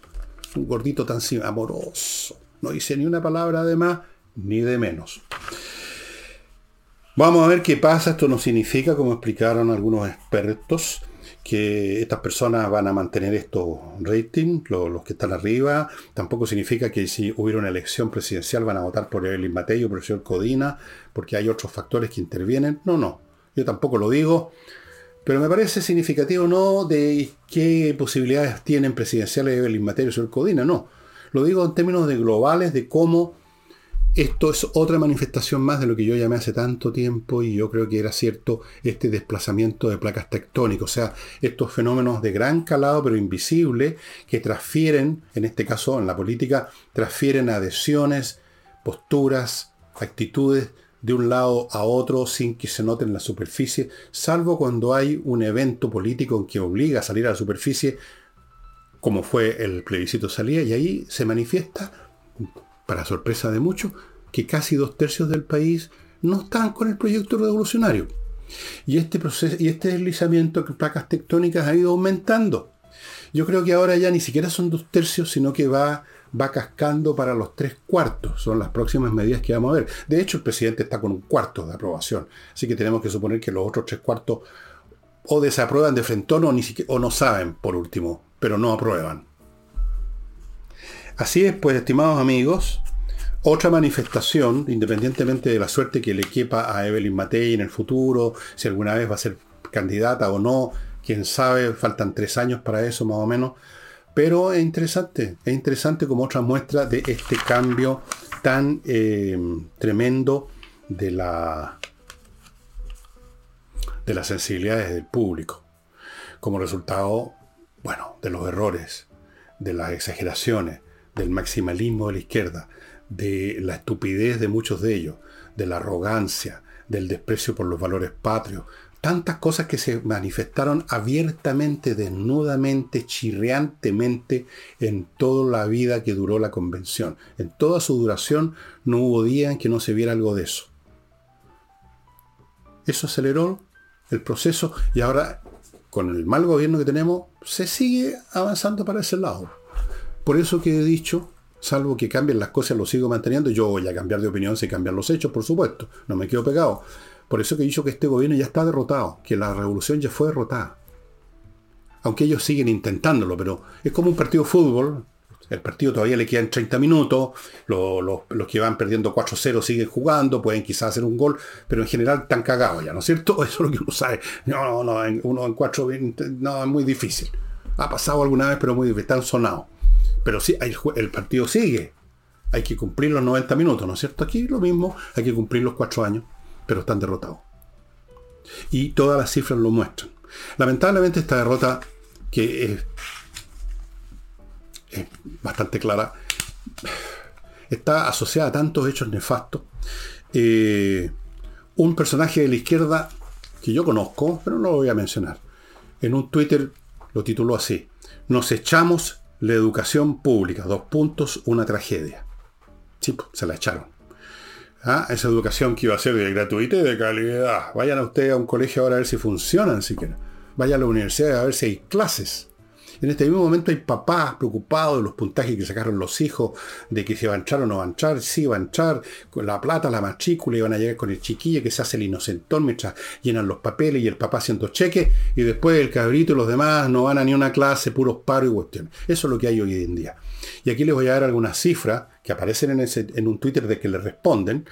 Un gordito tan amoroso. No dice ni una palabra de más ni de menos. Vamos a ver qué pasa. Esto no significa, como explicaron algunos expertos, que estas personas van a mantener estos ratings, los, que están arriba. Tampoco significa que si hubiera una elección presidencial van a votar por el Matei o por el señor Codina, porque hay otros factores que intervienen. No, no, yo tampoco lo digo. Pero me parece significativo no de qué posibilidades tienen presidenciales Evelyn Matei o el señor Codina, no. Lo digo en términos de globales de cómo esto es otra manifestación más de lo que yo llamé hace tanto tiempo y yo creo que era cierto este desplazamiento de placas tectónicas, o sea, estos fenómenos de gran calado pero invisible que transfieren, en este caso en la política, transfieren adhesiones, posturas, actitudes de un lado a otro sin que se note en la superficie, salvo cuando hay un evento político que obliga a salir a la superficie, como fue el plebiscito salida, y ahí se manifiesta para sorpresa de muchos, que casi dos tercios del país no están con el proyecto revolucionario. Y este proceso y este deslizamiento de placas tectónicas ha ido aumentando. Yo creo que ahora ya ni siquiera son dos tercios, sino que va, va cascando para los tres cuartos. Son las próximas medidas que vamos a ver. De hecho, el presidente está con un cuarto de aprobación. Así que tenemos que suponer que los otros tres cuartos o desaprueban de frente o, ni siquiera, o no saben, por último, pero no aprueban. Así es, pues, estimados amigos, otra manifestación, independientemente de la suerte que le quepa a Evelyn Matei en el futuro, si alguna vez va a ser candidata o no, quién sabe, faltan tres años para eso más o menos, pero es interesante, es interesante como otra muestra de este cambio tan eh, tremendo de la de las sensibilidades del público, como resultado, bueno, de los errores, de las exageraciones, del maximalismo de la izquierda, de la estupidez de muchos de ellos, de la arrogancia, del desprecio por los valores patrios, tantas cosas que se manifestaron abiertamente, desnudamente, chirriantemente en toda la vida que duró la convención. En toda su duración no hubo día en que no se viera algo de eso. Eso aceleró el proceso y ahora, con el mal gobierno que tenemos, se sigue avanzando para ese lado. Por eso que he dicho, salvo que cambien las cosas, lo sigo manteniendo. Yo voy a cambiar de opinión si cambian los hechos, por supuesto. No me quedo pegado. Por eso que he dicho que este gobierno ya está derrotado, que la revolución ya fue derrotada. Aunque ellos siguen intentándolo, pero es como un partido de fútbol. El partido todavía le quedan 30 minutos, los, que van perdiendo 4-0 siguen jugando, pueden quizás hacer un gol, pero en general están cagados ya, ¿no es cierto? Eso es lo que uno sabe. No, no, no, uno en 4, no, es muy difícil. Ha pasado alguna vez, pero muy difícil, están sonados. Pero sí, el, partido sigue. Hay que cumplir los 90 minutos, ¿no es cierto? Aquí lo mismo, hay que cumplir los 4 años, pero están derrotados. Y todas las cifras lo muestran. Lamentablemente esta derrota, que es, bastante clara, está asociada a tantos hechos nefastos. Eh, un personaje de la izquierda que yo conozco, pero no lo voy a mencionar, en un Twitter lo tituló así, nos echamos la educación pública, dos puntos, una tragedia. Sí, se la echaron. ¿Ah? Esa educación que iba a ser de gratuita y de calidad. Vayan a ustedes a un colegio ahora a ver si funcionan siquiera. Vayan a la universidad a ver si hay clases. En este mismo momento hay papás preocupados de los puntajes que sacaron los hijos, de que si va a entrar o no va a entrar, si va a entrar, con la plata, la matrícula, y van a llegar con el chiquillo que se hace el inocentón mientras llenan los papeles y el papá haciendo cheques, y después el cabrito y los demás no van a ni una clase, puros paros y cuestiones. Eso es lo que hay hoy en día. Y aquí les voy a dar algunas cifras que aparecen en, ese, en un Twitter de que le responden.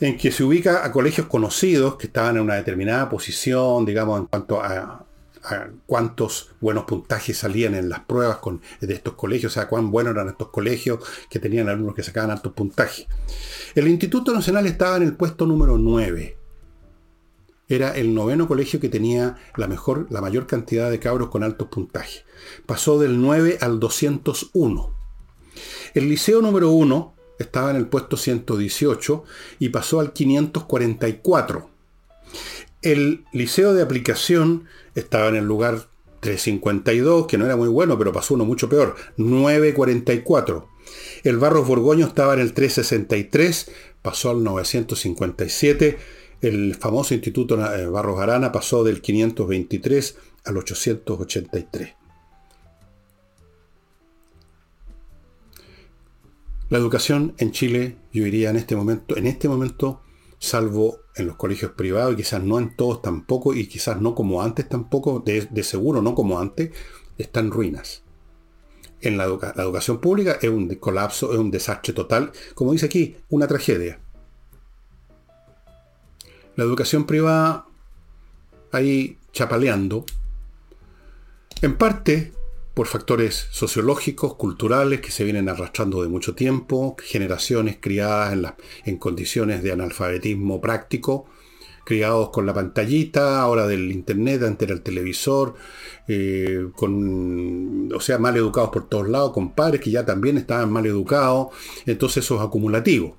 en que se ubica a colegios conocidos que estaban en una determinada posición, digamos, en cuanto a, cuántos buenos puntajes salían en las pruebas con, de estos colegios, o sea, cuán buenos eran estos colegios que tenían alumnos que sacaban altos puntajes. El Instituto Nacional estaba en el puesto número 9. Era el noveno colegio que tenía la, mejor, la mayor cantidad de cabros con altos puntajes. Pasó del 9 al 201. El liceo número 1 estaba en el puesto 118 y pasó al 544. El liceo de aplicación estaba en el lugar 352, que no era muy bueno, pero pasó uno mucho peor, 944. El Barros Borgoño estaba en el 363, pasó al 957. El famoso Instituto eh, Barros Arana pasó del 523 al 883. La educación en Chile, yo diría en este momento, en este momento, salvo en los colegios privados, y quizás no en todos tampoco, y quizás no como antes tampoco, de, seguro no como antes, está en ruinas. En la, la educación pública es un colapso, es un desastre total, como dice aquí, una tragedia. La educación privada, ahí chapaleando, en parte por factores sociológicos, culturales, que se vienen arrastrando de mucho tiempo, generaciones criadas en, en condiciones de analfabetismo práctico, criados con la pantallita, ahora del internet, ante el televisor, eh, con, o sea, mal educados por todos lados, con padres que ya también estaban mal educados, entonces eso es acumulativo,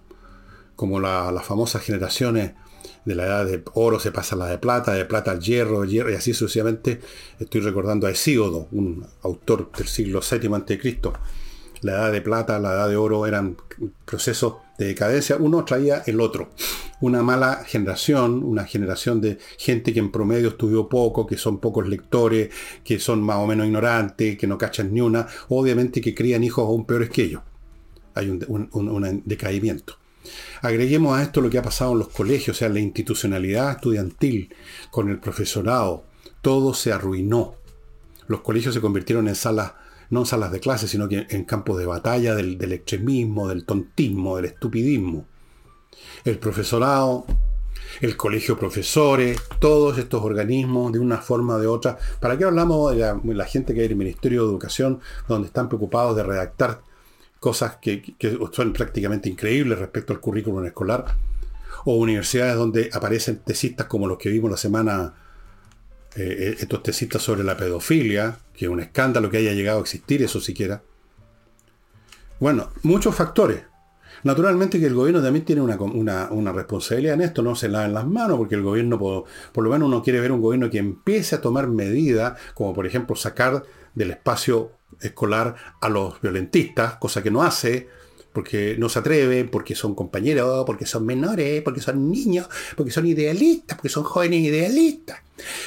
como las famosas generaciones de la edad de oro se pasa a la de plata, de plata al hierro, y así sucesivamente. Estoy recordando a Hesíodo, un autor del siglo VII a.C. La edad de plata, la edad de oro eran procesos de decadencia. Uno traía el otro. Una mala generación, una generación de gente que en promedio estudió poco, que son pocos lectores, que son más o menos ignorantes, que no cachan ni una, obviamente que crían hijos aún peores que ellos. Hay un decaimiento. Agreguemos a esto lo que ha pasado en los colegios, o sea, la institucionalidad estudiantil con el profesorado. Todo se arruinó. Los colegios se convirtieron en salas, no en salas de clase, sino que en campos de batalla del, extremismo, del tontismo, del estupidismo. El profesorado, el colegio profesores, todos estos organismos de una forma o de otra. ¿Para qué hablamos de la gente que hay en el Ministerio de Educación, donde están preocupados de redactar cosas que, son prácticamente increíbles respecto al currículum escolar, o universidades donde aparecen tesistas como los que vimos la semana, eh, eh, estos tesistas sobre la pedofilia, que es un escándalo que haya llegado a existir eso siquiera. Bueno, muchos factores. Naturalmente que el gobierno también tiene una, responsabilidad en esto, no se la en las manos, porque el gobierno, por, por, lo menos uno quiere ver un gobierno que empiece a tomar medidas, como por ejemplo sacar del espacio escolar a los violentistas, cosa que no hace, porque no se atreve, porque son compañeros, porque son menores, porque son niños, porque son idealistas, porque son jóvenes idealistas.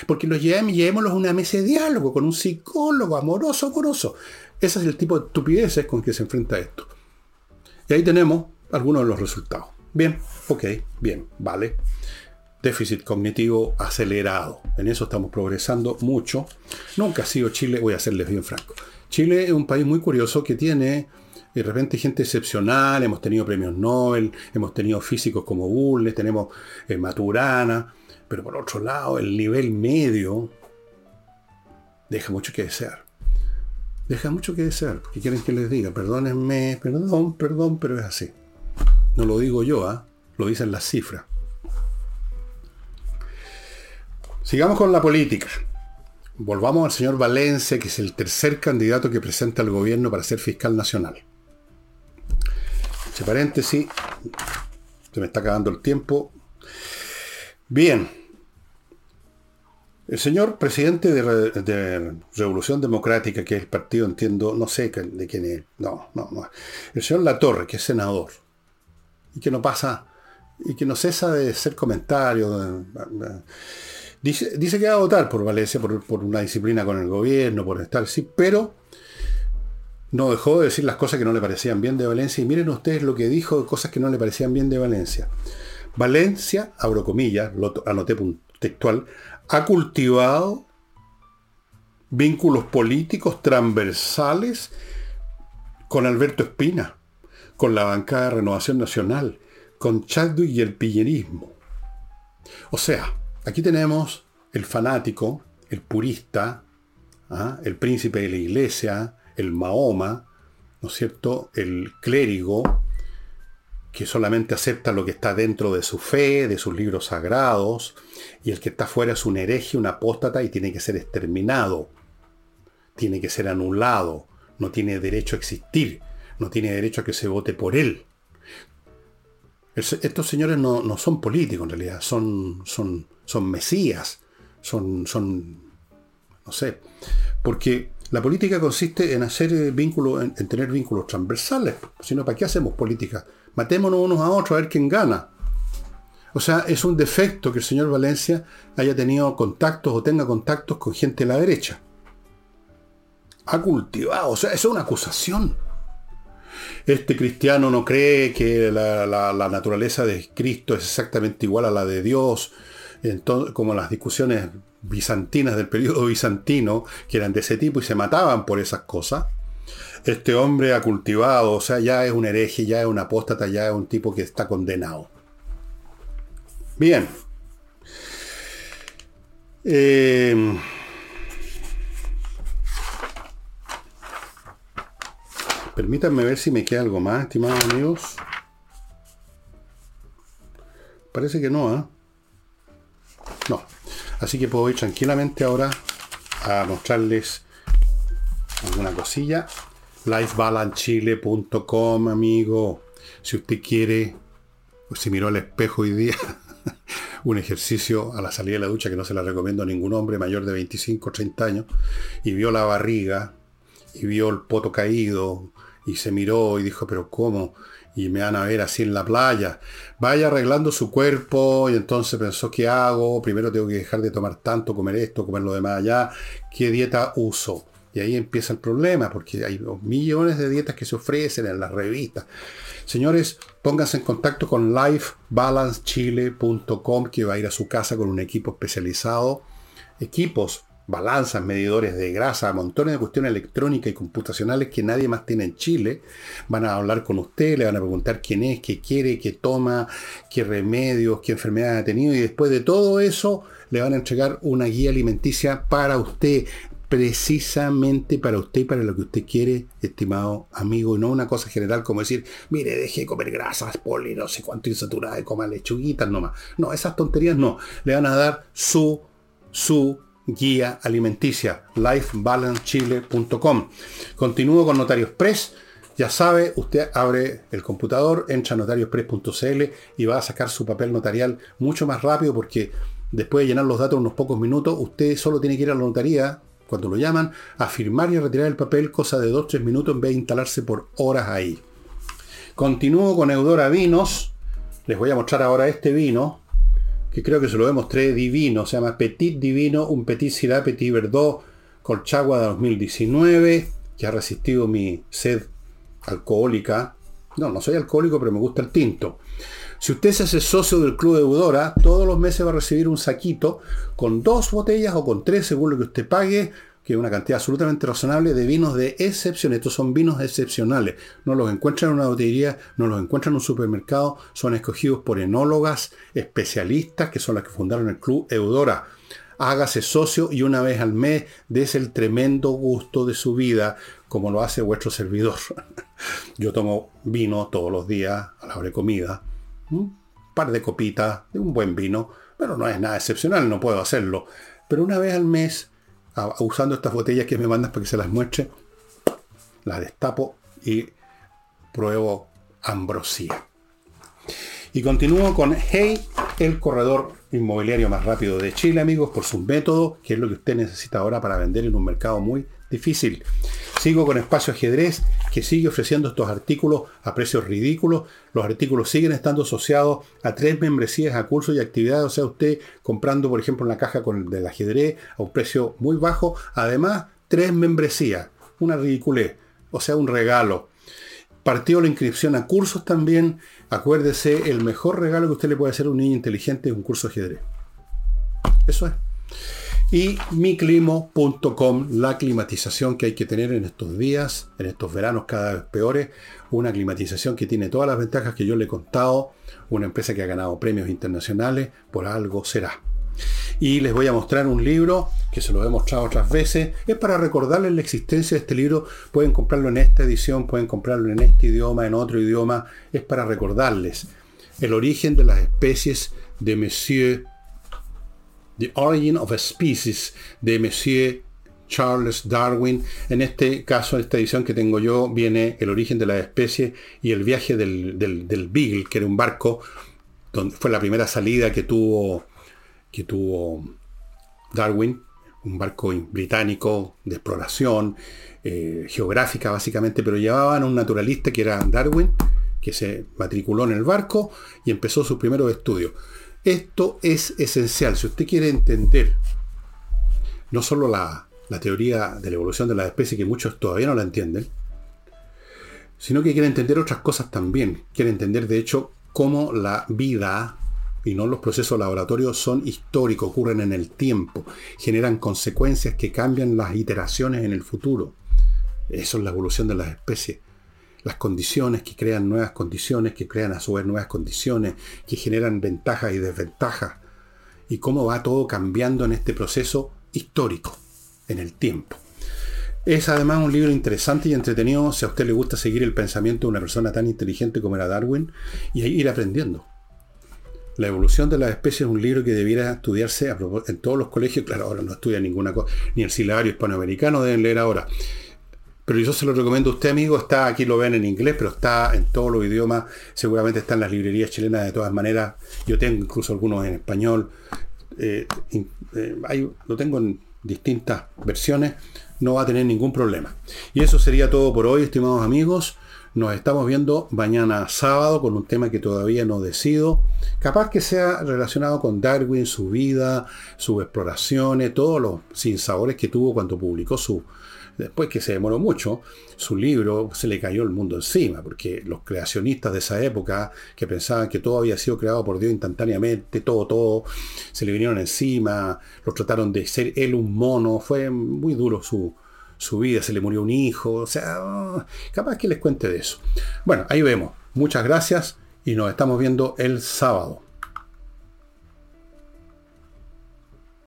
Porque los llevemos, llevémoslos a una mesa de diálogo con un psicólogo amoroso, amoroso. Ese es el tipo de estupideces con que se enfrenta esto. Y ahí tenemos algunos de los resultados. Bien, ok, bien, vale. Déficit cognitivo acelerado. En eso estamos progresando mucho. Nunca ha sido Chile, voy a serles bien franco. Chile es un país muy curioso que tiene de repente gente excepcional, hemos tenido premios Nobel, hemos tenido físicos como Bulnes, tenemos eh, Maturana, pero por otro lado el nivel medio deja mucho que desear. Deja mucho que desear. ¿Qué quieren que les diga? Perdónenme, perdón, perdón, pero es así. No lo digo yo, ¿ah? lo dicen las cifras. Sigamos con la política. Volvamos al señor Valencia, que es el tercer candidato que presenta el gobierno para ser fiscal nacional. Entre paréntesis, se me está acabando el tiempo. Bien. El señor presidente de, Revolución Democrática, que es el partido, entiendo, no sé de quién es. No, no, no. El señor Latorre, que es senador. Y que no pasa, y que no cesa de ser comentario. Dice, que va a votar por Valencia, por, una disciplina con el gobierno, por estar así, pero no dejó de decir las cosas que no le parecían bien de Valencia. Y miren ustedes lo que dijo de cosas que no le parecían bien de Valencia. Valencia, abro comillas, lo anoté textual, ha cultivado vínculos políticos transversales con Alberto Espina, con la bancada de Renovación Nacional, con Chadwick y el pillerismo. O sea, aquí tenemos el fanático, el purista, ¿ah? el príncipe de la iglesia, el Mahoma, ¿no es cierto? El clérigo, que solamente acepta lo que está dentro de su fe, de sus libros sagrados, y el que está fuera es un hereje, un apóstata y tiene que ser exterminado, tiene que ser anulado, no tiene derecho a existir, no tiene derecho a que se vote por él. estos señores no, son políticos en realidad, son, son, son mesías, son, son, no sé, porque la política consiste en hacer eh, vínculos, en, tener vínculos transversales, sino ¿para qué hacemos política? Matémonos unos a otros a ver quién gana. O sea, es un defecto que el señor Valencia haya tenido contactos o tenga contactos con gente de la derecha. Ha cultivado, o sea, es una acusación. Este cristiano no cree que la, naturaleza de Cristo es exactamente igual a la de Dios, como las discusiones bizantinas del periodo bizantino, que eran de ese tipo y se mataban por esas cosas. Este hombre ha cultivado, o sea, ya es un hereje, ya es un apóstata, ya es un tipo que está condenado. Bien. Eh, permítanme ver si me queda algo más, estimados amigos. Parece que no, ¿eh? No. Así que puedo ir tranquilamente ahora a mostrarles alguna cosilla. lifebalancechile.com, amigo. Si usted quiere, si miró al espejo hoy día, un ejercicio a la salida de la ducha que no se la recomiendo a ningún hombre mayor de 25 o 30 años, y vio la barriga, y vio el poto caído, y se miró y dijo, pero ¿cómo? Y me van a ver así en la playa. Vaya arreglando su cuerpo y entonces pensó, ¿qué hago? Primero tengo que dejar de tomar tanto, comer esto, comer lo demás allá. ¿Qué dieta uso? Y ahí empieza el problema, porque hay millones de dietas que se ofrecen en las revistas. Señores, pónganse en contacto con lifebalancechile.com, que va a ir a su casa con un equipo especializado. Equipos, balanzas, medidores de grasa, montones de cuestiones electrónicas y computacionales que nadie más tiene en Chile. Van a hablar con usted, le van a preguntar quién es, qué quiere, qué toma, qué remedios, qué enfermedades ha tenido. Y después de todo eso, le van a entregar una guía alimenticia para usted precisamente para usted y para lo que usted quiere, estimado amigo, y no una cosa general como decir, mire, deje de comer grasas, poli, no sé cuánto insaturada, coma lechuguitas nomás. No, esas tonterías no. Le van a dar su, su guía alimenticia, lifebalancechile.com. Continúo con Notarios Press. Ya sabe, usted abre el computador, entra a notariospress.cl y va a sacar su papel notarial mucho más rápido porque después de llenar los datos unos pocos minutos, usted solo tiene que ir a la notaría, cuando lo llaman, a firmar y a retirar el papel, cosa de 2-3 minutos en vez de instalarse por horas ahí. Continúo con Eudora Vinos. Les voy a mostrar ahora este vino, que creo que se lo demostré divino. Se llama Petit Divino, un Petit Syrah Petit Verdot Colchagua de 2019, que ha resistido mi sed alcohólica. No, no soy alcohólico, pero me gusta el tinto. Si usted se hace socio del Club de Eudora, todos los meses va a recibir un saquito con dos botellas o con tres, según lo que usted pague, que es una cantidad absolutamente razonable de vinos de excepción. Estos son vinos excepcionales. No los encuentran en una botillería, no los encuentran en un supermercado. Son escogidos por enólogas especialistas, que son las que fundaron el Club Eudora. Hágase socio y una vez al mes des el tremendo gusto de su vida, como lo hace vuestro servidor. Yo tomo vino todos los días a la hora de comida un par de copitas de un buen vino, pero no es nada excepcional, no puedo hacerlo. Pero una vez al mes, usando estas botellas que me mandas para que se las muestre, las destapo y pruebo ambrosía. Y continúo con Hey, el corredor inmobiliario más rápido de Chile, amigos, por su método, que es lo que usted necesita ahora para vender en un mercado muy difícil. Sigo con Espacio Ajedrez, que sigue ofreciendo estos artículos a precios ridículos. Los artículos siguen estando asociados a tres membresías a cursos y actividades. O sea, usted comprando, por ejemplo, una caja con, del ajedrez a un precio muy bajo. Además, tres membresías. Una ridiculez. O sea, un regalo. Partió la inscripción a cursos también. Acuérdese, el mejor regalo que usted le puede hacer a un niño inteligente es un curso ajedrez. Eso es. Y miclimo.com, la climatización que hay que tener en estos días, en estos veranos cada vez peores, una climatización que tiene todas las ventajas que yo le he contado, una empresa que ha ganado premios internacionales, por algo será. Y les voy a mostrar un libro que se lo he mostrado otras veces. Es para recordarles la existencia de este libro. Pueden comprarlo en esta edición, pueden comprarlo en este idioma, en otro idioma. Es para recordarles el origen de las especies de Monsieur The Origin of a Species de Monsieur Charles Darwin. En este caso, en esta edición que tengo yo, viene el origen de la especie y el viaje del, del, Beagle, que era un barco, donde fue la primera salida que tuvo, que tuvo Darwin, un barco británico de exploración eh, geográfica básicamente, pero llevaban a un naturalista que era Darwin, que se matriculó en el barco y empezó sus primeros estudios. Esto es esencial. Si usted quiere entender no solo la, teoría de la evolución de la especie, que muchos todavía no la entienden, sino que quiere entender otras cosas también. Quiere entender, de hecho, cómo la vida y no los procesos laboratorios son históricos, ocurren en el tiempo, generan consecuencias que cambian las iteraciones en el futuro. Eso es la evolución de las especies las condiciones que crean nuevas condiciones, que crean a su vez nuevas condiciones, que generan ventajas y desventajas, y cómo va todo cambiando en este proceso histórico, en el tiempo. Es además un libro interesante y entretenido si a usted le gusta seguir el pensamiento de una persona tan inteligente como era Darwin y ir aprendiendo. La evolución de las especies es un libro que debiera estudiarse en todos los colegios. Claro, ahora no estudia ninguna cosa, ni el silabario hispanoamericano deben leer ahora. Pero yo se lo recomiendo a usted, amigo. Está, aquí lo ven en inglés, pero está en todos los idiomas. Seguramente está en las librerías chilenas de todas maneras. Yo tengo incluso algunos en español. Eh, eh, lo tengo en distintas versiones. No va a tener ningún problema. Y eso sería todo por hoy, estimados amigos. Nos estamos viendo mañana sábado con un tema que todavía no decido. Capaz que sea relacionado con Darwin, su vida, sus exploraciones, todos los sinsabores que tuvo cuando publicó su, Después que se demoró mucho, su libro se le cayó el mundo encima, porque los creacionistas de esa época, que pensaban que todo había sido creado por Dios instantáneamente, todo, todo, se le vinieron encima, lo trataron de ser él un mono, fue muy duro su, su vida, se le murió un hijo, o sea, capaz que les cuente de eso. Bueno, ahí vemos. Muchas gracias y nos estamos viendo el sábado.